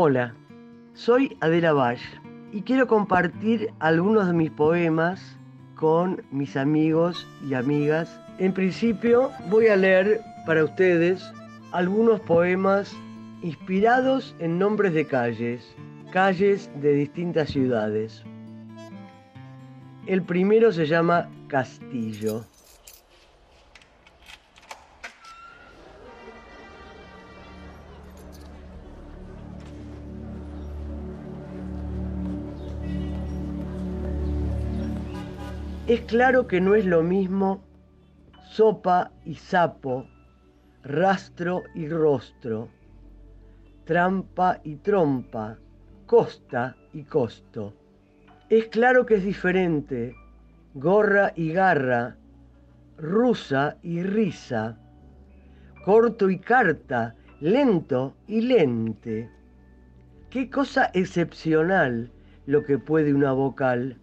Hola, soy Adela Vall y quiero compartir algunos de mis poemas con mis amigos y amigas. En principio voy a leer para ustedes algunos poemas inspirados en nombres de calles, calles de distintas ciudades. El primero se llama Castillo. Es claro que no es lo mismo sopa y sapo, rastro y rostro, trampa y trompa, costa y costo. Es claro que es diferente, gorra y garra, rusa y risa, corto y carta, lento y lente. Qué cosa excepcional lo que puede una vocal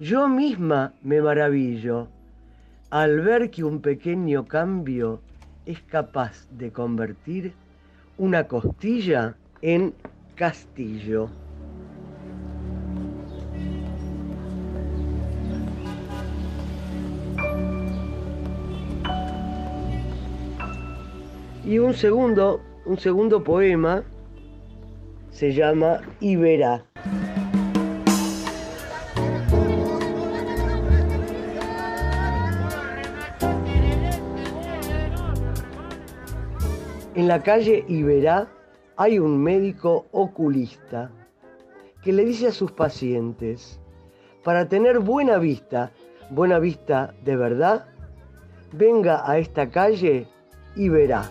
yo misma me maravillo al ver que un pequeño cambio es capaz de convertir una costilla en castillo. Y un segundo, un segundo poema se llama Iberá. En la calle Iberá hay un médico oculista que le dice a sus pacientes, para tener buena vista, buena vista de verdad, venga a esta calle y verá.